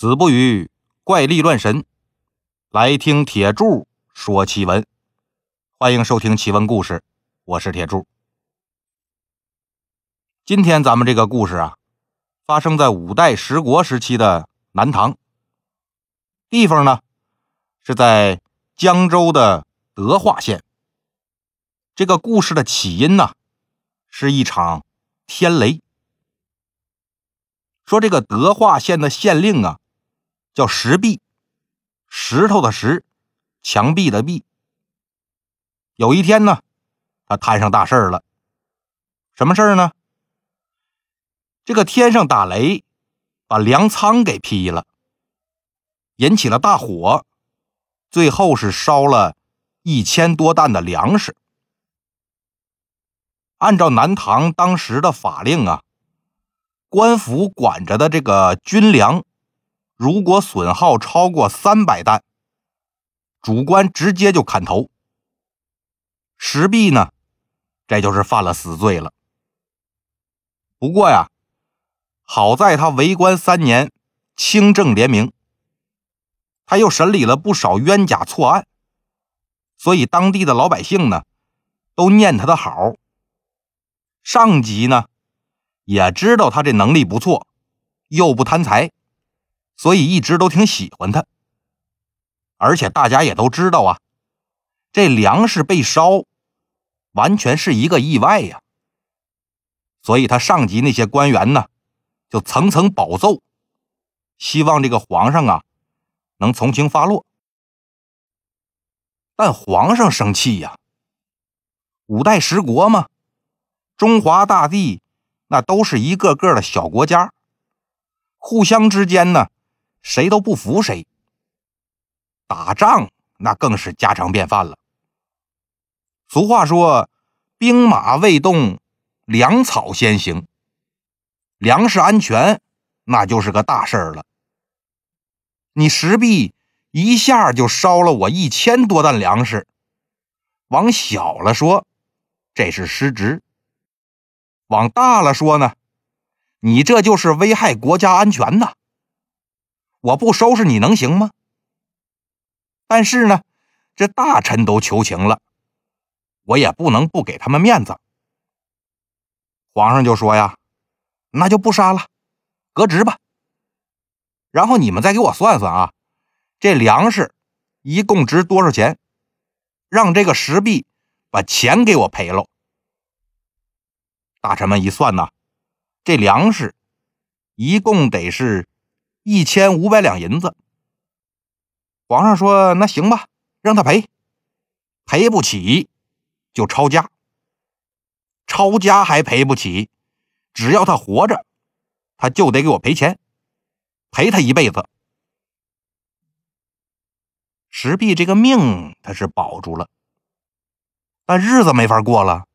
子不语怪力乱神，来听铁柱说奇闻。欢迎收听奇闻故事，我是铁柱。今天咱们这个故事啊，发生在五代十国时期的南唐，地方呢是在江州的德化县。这个故事的起因呢，是一场天雷。说这个德化县的县令啊。叫石壁，石头的石，墙壁的壁。有一天呢，他摊上大事儿了。什么事儿呢？这个天上打雷，把粮仓给劈了，引起了大火，最后是烧了一千多担的粮食。按照南唐当时的法令啊，官府管着的这个军粮。如果损耗超过三百担，主官直接就砍头。石壁呢，这就是犯了死罪了。不过呀，好在他为官三年，清正廉明，他又审理了不少冤假错案，所以当地的老百姓呢，都念他的好。上级呢，也知道他这能力不错，又不贪财。所以一直都挺喜欢他，而且大家也都知道啊，这粮食被烧，完全是一个意外呀。所以他上级那些官员呢，就层层保奏，希望这个皇上啊，能从轻发落。但皇上生气呀，五代十国嘛，中华大地那都是一个个的小国家，互相之间呢。谁都不服谁，打仗那更是家常便饭了。俗话说：“兵马未动，粮草先行。”粮食安全那就是个大事儿了。你石壁一下就烧了我一千多担粮食，往小了说，这是失职；往大了说呢，你这就是危害国家安全呐。我不收拾你能行吗？但是呢，这大臣都求情了，我也不能不给他们面子。皇上就说呀：“那就不杀了，革职吧。然后你们再给我算算啊，这粮食一共值多少钱？让这个石壁把钱给我赔了。”大臣们一算呐，这粮食一共得是。一千五百两银子，皇上说：“那行吧，让他赔，赔不起就抄家，抄家还赔不起，只要他活着，他就得给我赔钱，赔他一辈子。”石壁这个命他是保住了，但日子没法过了。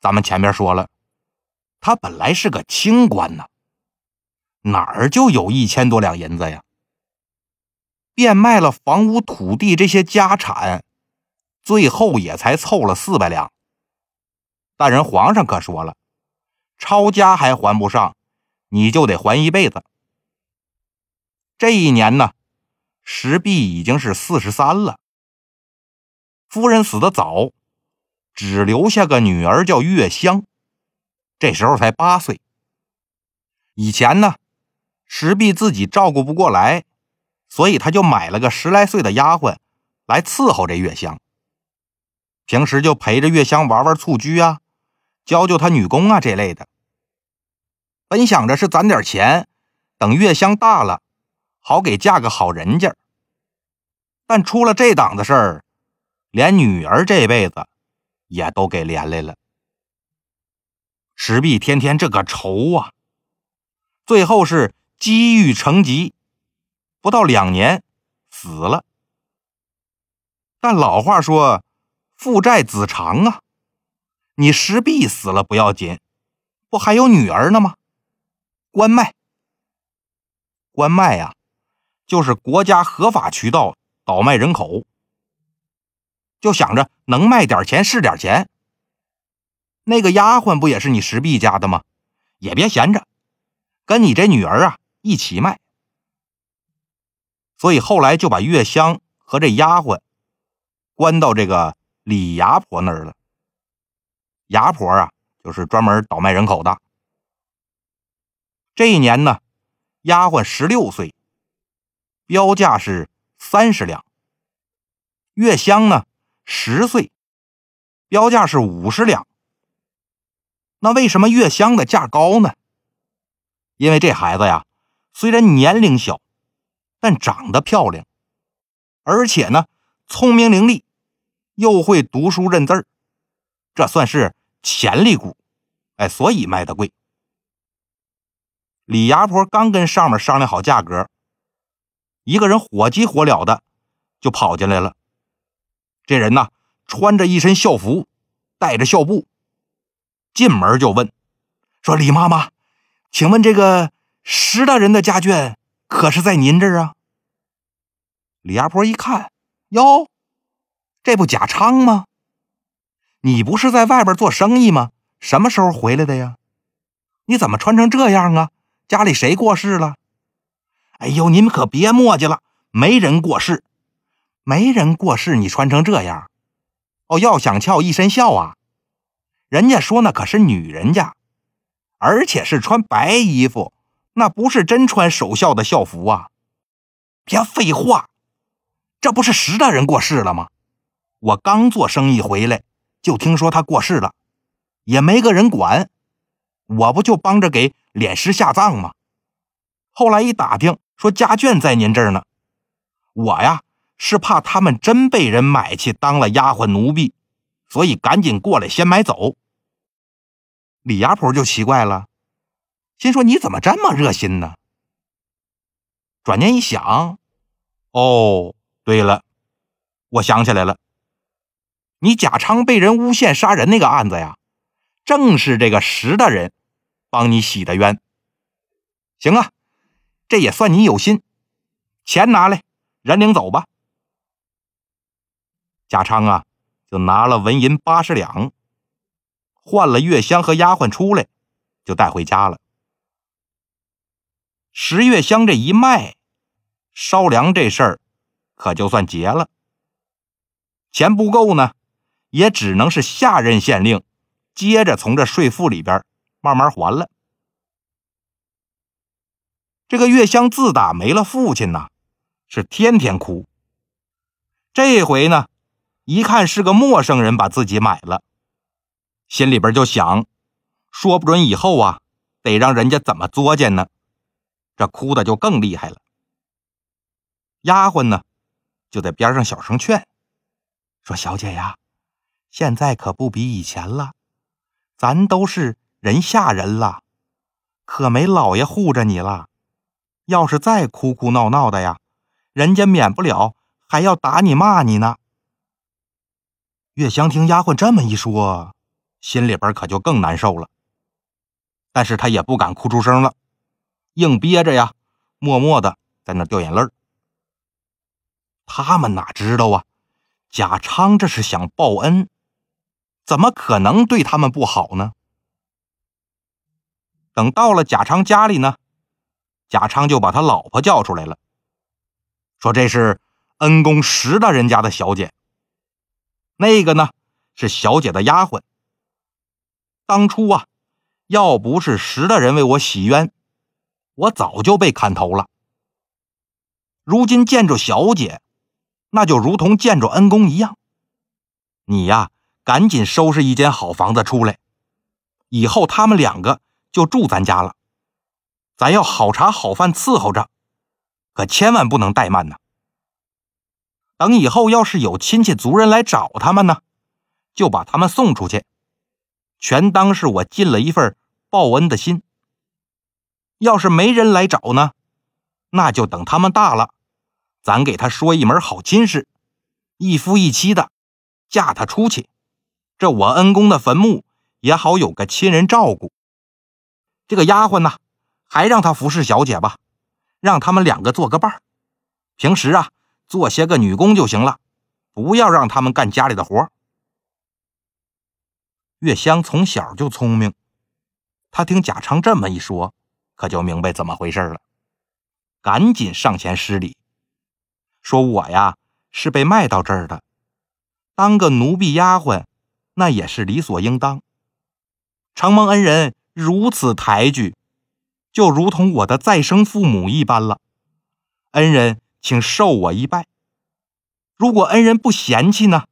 咱们前面说了，他本来是个清官呐。哪儿就有一千多两银子呀？变卖了房屋、土地这些家产，最后也才凑了四百两。但人皇上可说了，抄家还还不上，你就得还一辈子。这一年呢，石壁已经是四十三了，夫人死的早，只留下个女儿叫月香，这时候才八岁。以前呢。石壁自己照顾不过来，所以他就买了个十来岁的丫鬟来伺候这月香。平时就陪着月香玩玩蹴鞠啊，教教她女工啊这类的。本想着是攒点钱，等月香大了，好给嫁个好人家。但出了这档子事儿，连女儿这辈子也都给连累了。石壁天天这个愁啊，最后是。积郁成疾，不到两年死了。但老话说“父债子偿”啊，你石壁死了不要紧，不还有女儿呢吗？官卖，官卖呀，就是国家合法渠道倒卖人口，就想着能卖点钱是点钱。那个丫鬟不也是你石壁家的吗？也别闲着，跟你这女儿啊。一起卖，所以后来就把月香和这丫鬟关到这个李牙婆那儿了。牙婆啊，就是专门倒卖人口的。这一年呢，丫鬟十六岁，标价是三十两；月香呢，十岁，标价是五十两。那为什么月香的价高呢？因为这孩子呀，虽然年龄小，但长得漂亮，而且呢，聪明伶俐，又会读书认字儿，这算是潜力股，哎，所以卖的贵。李牙婆刚跟上面商量好价格，一个人火急火燎的就跑进来了。这人呢，穿着一身校服，带着校布，进门就问：“说李妈妈，请问这个石大人的家眷可是在您这儿啊？”李阿婆一看，哟，这不贾昌吗？你不是在外边做生意吗？什么时候回来的呀？你怎么穿成这样啊？家里谁过世了？哎呦，你们可别磨叽了，没人过世，没人过世，你穿成这样，哦，要想俏一身孝啊！人家说那可是女人家，而且是穿白衣服，那不是真穿守孝的校服啊！别废话，这不是石大人过世了吗？我刚做生意回来，就听说他过世了，也没个人管，我不就帮着给。殓尸下葬吗？后来一打听，说家眷在您这儿呢。我呀是怕他们真被人买去当了丫鬟奴婢，所以赶紧过来先买走。李牙婆就奇怪了，心说你怎么这么热心呢？转念一想，哦，对了，我想起来了，你贾昌被人诬陷杀人那个案子呀，正是这个石大人。帮你洗的冤，行啊，这也算你有心。钱拿来，人领走吧。贾昌啊，就拿了纹银八十两，换了月香和丫鬟出来，就带回家了。十月香这一卖，烧粮这事儿可就算结了。钱不够呢，也只能是下任县令接着从这税赋里边。慢慢还了。这个月香自打没了父亲呢，是天天哭。这回呢，一看是个陌生人把自己买了，心里边就想，说不准以后啊，得让人家怎么作践呢？这哭的就更厉害了。丫鬟呢，就在边上小声劝，说：“小姐呀，现在可不比以前了，咱都是。”人下人了，可没老爷护着你了。要是再哭哭闹闹的呀，人家免不了还要打你骂你呢。月香听丫鬟这么一说，心里边可就更难受了。但是她也不敢哭出声了，硬憋着呀，默默的在那掉眼泪他们哪知道啊，贾昌这是想报恩，怎么可能对他们不好呢？等到了贾昌家里呢，贾昌就把他老婆叫出来了，说：“这是恩公石大人家的小姐，那个呢是小姐的丫鬟。当初啊，要不是石大人为我洗冤，我早就被砍头了。如今见着小姐，那就如同见着恩公一样。你呀，赶紧收拾一间好房子出来，以后他们两个。”就住咱家了，咱要好茶好饭伺候着，可千万不能怠慢呢。等以后要是有亲戚族人来找他们呢，就把他们送出去，全当是我尽了一份报恩的心。要是没人来找呢，那就等他们大了，咱给他说一门好亲事，一夫一妻的嫁他出去，这我恩公的坟墓也好有个亲人照顾。这个丫鬟呢，还让她服侍小姐吧，让他们两个做个伴儿。平时啊，做些个女工就行了，不要让他们干家里的活。月香从小就聪明，她听贾昌这么一说，可就明白怎么回事了，赶紧上前施礼，说我呀是被卖到这儿的，当个奴婢丫鬟，那也是理所应当。承蒙恩人如此抬举，就如同我的再生父母一般了。恩人，请受我一拜。如果恩人不嫌弃呢，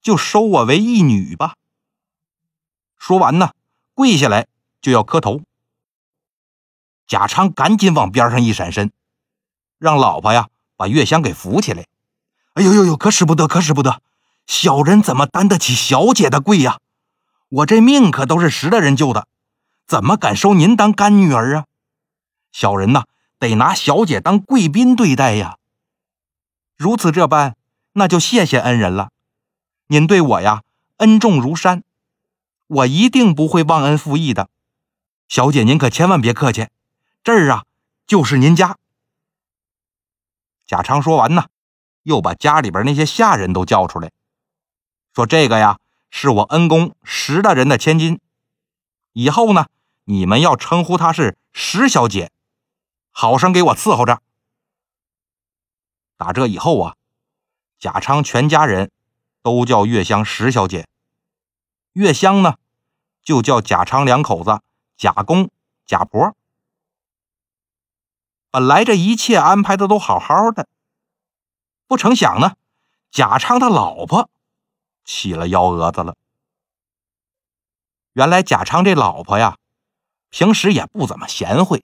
就收我为义女吧。说完呢，跪下来就要磕头。贾昌赶紧往边上一闪身，让老婆呀把月香给扶起来。哎呦呦呦，可使不得，可使不得！小人怎么担得起小姐的贵呀？我这命可都是识的人救的，怎么敢收您当干女儿啊？小人呐，得拿小姐当贵宾对待呀。如此这般，那就谢谢恩人了。您对我呀恩重如山，我一定不会忘恩负义的。小姐您可千万别客气。这儿啊，就是您家。贾昌说完呢，又把家里边那些下人都叫出来，说：“这个呀，是我恩公石大人的千金，以后呢，你们要称呼她是石小姐，好生给我伺候着。”打这以后啊，贾昌全家人都叫月香石小姐，月香呢，就叫贾昌两口子贾公、贾婆。本来这一切安排的都好好的，不成想呢，贾昌他老婆起了幺蛾子了。原来贾昌这老婆呀，平时也不怎么贤惠。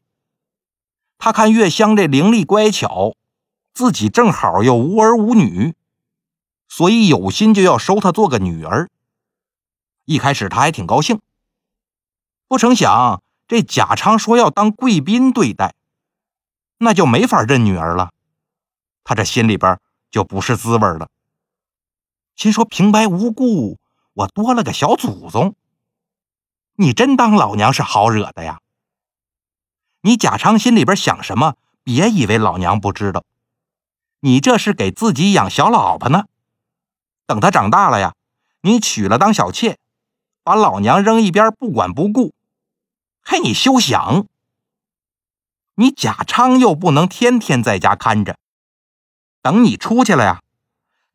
他看月香这伶俐乖巧，自己正好又无儿无女，所以有心就要收她做个女儿。一开始他还挺高兴，不成想这贾昌说要当贵宾对待。那就没法认女儿了，他这心里边就不是滋味了。心说平白无故我多了个小祖宗，你真当老娘是好惹的呀？你贾昌心里边想什么？别以为老娘不知道，你这是给自己养小老婆呢。等她长大了呀，你娶了当小妾，把老娘扔一边不管不顾，嘿，你休想！你贾昌又不能天天在家看着，等你出去了呀，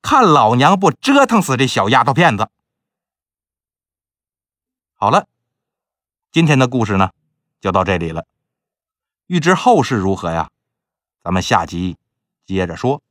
看老娘不折腾死这小丫头片子！好了，今天的故事呢，就到这里了。欲知后事如何呀？咱们下集接着说。